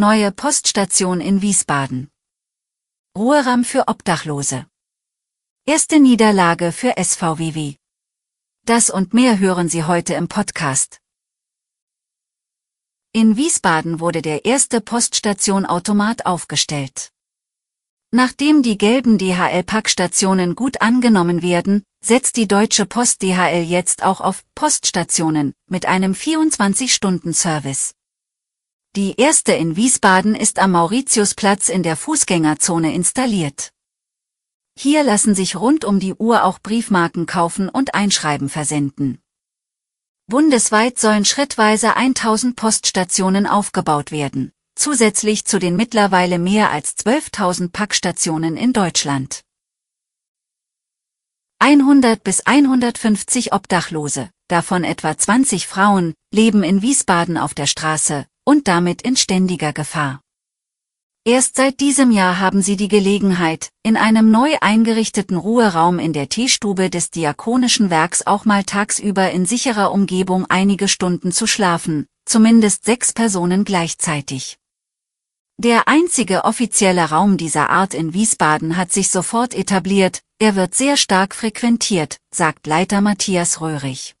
Neue Poststation in Wiesbaden. Ruheraum für Obdachlose. Erste Niederlage für SVWW. Das und mehr hören Sie heute im Podcast. In Wiesbaden wurde der erste Poststation-Automat aufgestellt. Nachdem die gelben DHL-Packstationen gut angenommen werden, setzt die Deutsche Post DHL jetzt auch auf Poststationen mit einem 24-Stunden-Service. Die erste in Wiesbaden ist am Mauritiusplatz in der Fußgängerzone installiert. Hier lassen sich rund um die Uhr auch Briefmarken kaufen und Einschreiben versenden. Bundesweit sollen schrittweise 1000 Poststationen aufgebaut werden, zusätzlich zu den mittlerweile mehr als 12.000 Packstationen in Deutschland. 100 bis 150 Obdachlose, davon etwa 20 Frauen, leben in Wiesbaden auf der Straße, und damit in ständiger Gefahr. Erst seit diesem Jahr haben sie die Gelegenheit, in einem neu eingerichteten Ruheraum in der Teestube des Diakonischen Werks auch mal tagsüber in sicherer Umgebung einige Stunden zu schlafen, zumindest sechs Personen gleichzeitig. Der einzige offizielle Raum dieser Art in Wiesbaden hat sich sofort etabliert, er wird sehr stark frequentiert, sagt Leiter Matthias Röhrig.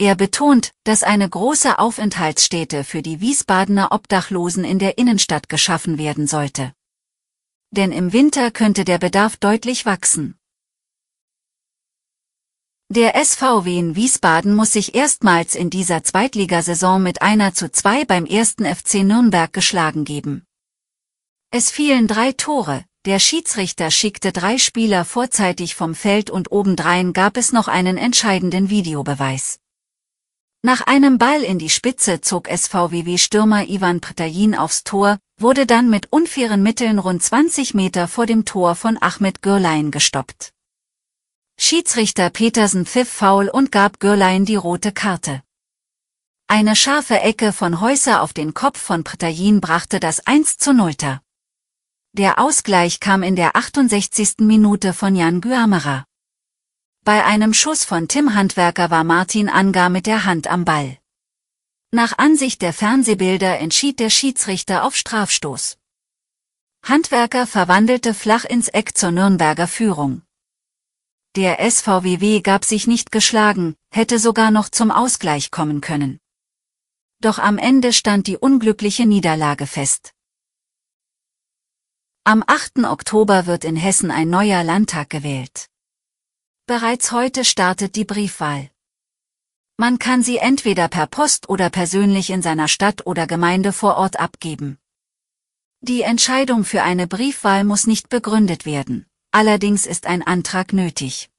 Er betont, dass eine große Aufenthaltsstätte für die Wiesbadener Obdachlosen in der Innenstadt geschaffen werden sollte. Denn im Winter könnte der Bedarf deutlich wachsen. Der SVW in Wiesbaden muss sich erstmals in dieser Zweitligasaison mit einer zu zwei beim ersten FC Nürnberg geschlagen geben. Es fielen drei Tore, der Schiedsrichter schickte drei Spieler vorzeitig vom Feld und obendrein gab es noch einen entscheidenden Videobeweis. Nach einem Ball in die Spitze zog SVWW-Stürmer Ivan Prtajin aufs Tor, wurde dann mit unfairen Mitteln rund 20 Meter vor dem Tor von Ahmed Gürlein gestoppt. Schiedsrichter Petersen pfiff faul und gab Gürlein die rote Karte. Eine scharfe Ecke von Häuser auf den Kopf von Prtajin brachte das 1 zu 0. Der Ausgleich kam in der 68. Minute von Jan Guamera. Bei einem Schuss von Tim Handwerker war Martin Angar mit der Hand am Ball. Nach Ansicht der Fernsehbilder entschied der Schiedsrichter auf Strafstoß. Handwerker verwandelte flach ins Eck zur Nürnberger Führung. Der SVWW gab sich nicht geschlagen, hätte sogar noch zum Ausgleich kommen können. Doch am Ende stand die unglückliche Niederlage fest. Am 8. Oktober wird in Hessen ein neuer Landtag gewählt. Bereits heute startet die Briefwahl. Man kann sie entweder per Post oder persönlich in seiner Stadt oder Gemeinde vor Ort abgeben. Die Entscheidung für eine Briefwahl muss nicht begründet werden, allerdings ist ein Antrag nötig.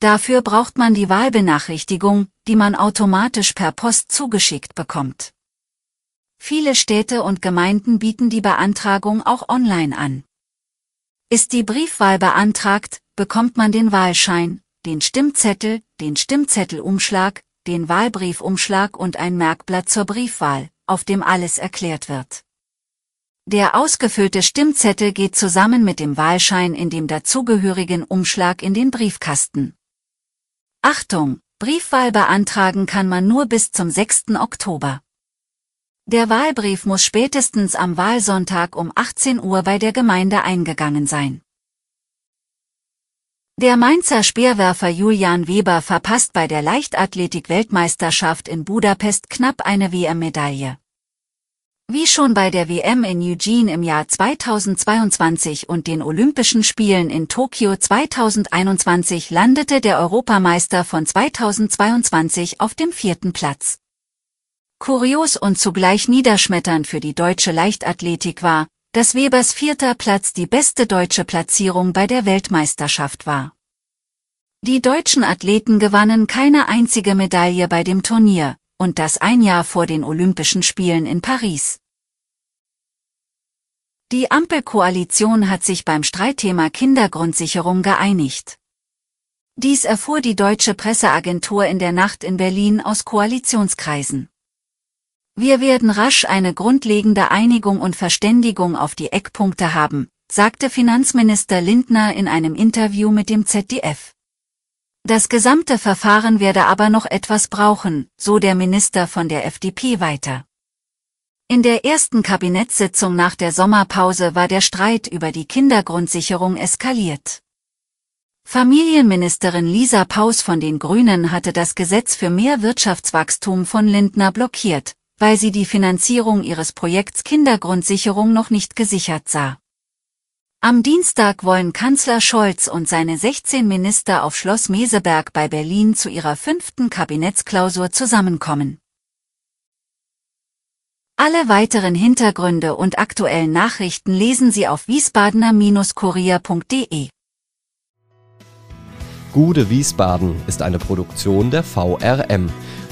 Dafür braucht man die Wahlbenachrichtigung, die man automatisch per Post zugeschickt bekommt. Viele Städte und Gemeinden bieten die Beantragung auch online an. Ist die Briefwahl beantragt, bekommt man den Wahlschein, den Stimmzettel, den Stimmzettelumschlag, den Wahlbriefumschlag und ein Merkblatt zur Briefwahl, auf dem alles erklärt wird. Der ausgefüllte Stimmzettel geht zusammen mit dem Wahlschein in dem dazugehörigen Umschlag in den Briefkasten. Achtung, Briefwahl beantragen kann man nur bis zum 6. Oktober. Der Wahlbrief muss spätestens am Wahlsonntag um 18 Uhr bei der Gemeinde eingegangen sein. Der Mainzer Speerwerfer Julian Weber verpasst bei der Leichtathletik-Weltmeisterschaft in Budapest knapp eine WM-Medaille. Wie schon bei der WM in Eugene im Jahr 2022 und den Olympischen Spielen in Tokio 2021 landete der Europameister von 2022 auf dem vierten Platz. Kurios und zugleich niederschmetternd für die deutsche Leichtathletik war, dass Webers vierter Platz die beste deutsche Platzierung bei der Weltmeisterschaft war. Die deutschen Athleten gewannen keine einzige Medaille bei dem Turnier, und das ein Jahr vor den Olympischen Spielen in Paris. Die Ampelkoalition hat sich beim Streitthema Kindergrundsicherung geeinigt. Dies erfuhr die deutsche Presseagentur in der Nacht in Berlin aus Koalitionskreisen. Wir werden rasch eine grundlegende Einigung und Verständigung auf die Eckpunkte haben, sagte Finanzminister Lindner in einem Interview mit dem ZDF. Das gesamte Verfahren werde aber noch etwas brauchen, so der Minister von der FDP weiter. In der ersten Kabinettssitzung nach der Sommerpause war der Streit über die Kindergrundsicherung eskaliert. Familienministerin Lisa Paus von den Grünen hatte das Gesetz für mehr Wirtschaftswachstum von Lindner blockiert, weil sie die Finanzierung ihres Projekts Kindergrundsicherung noch nicht gesichert sah. Am Dienstag wollen Kanzler Scholz und seine 16 Minister auf Schloss Meseberg bei Berlin zu ihrer fünften Kabinettsklausur zusammenkommen. Alle weiteren Hintergründe und aktuellen Nachrichten lesen Sie auf wiesbadener-kurier.de. Gude Wiesbaden ist eine Produktion der VRM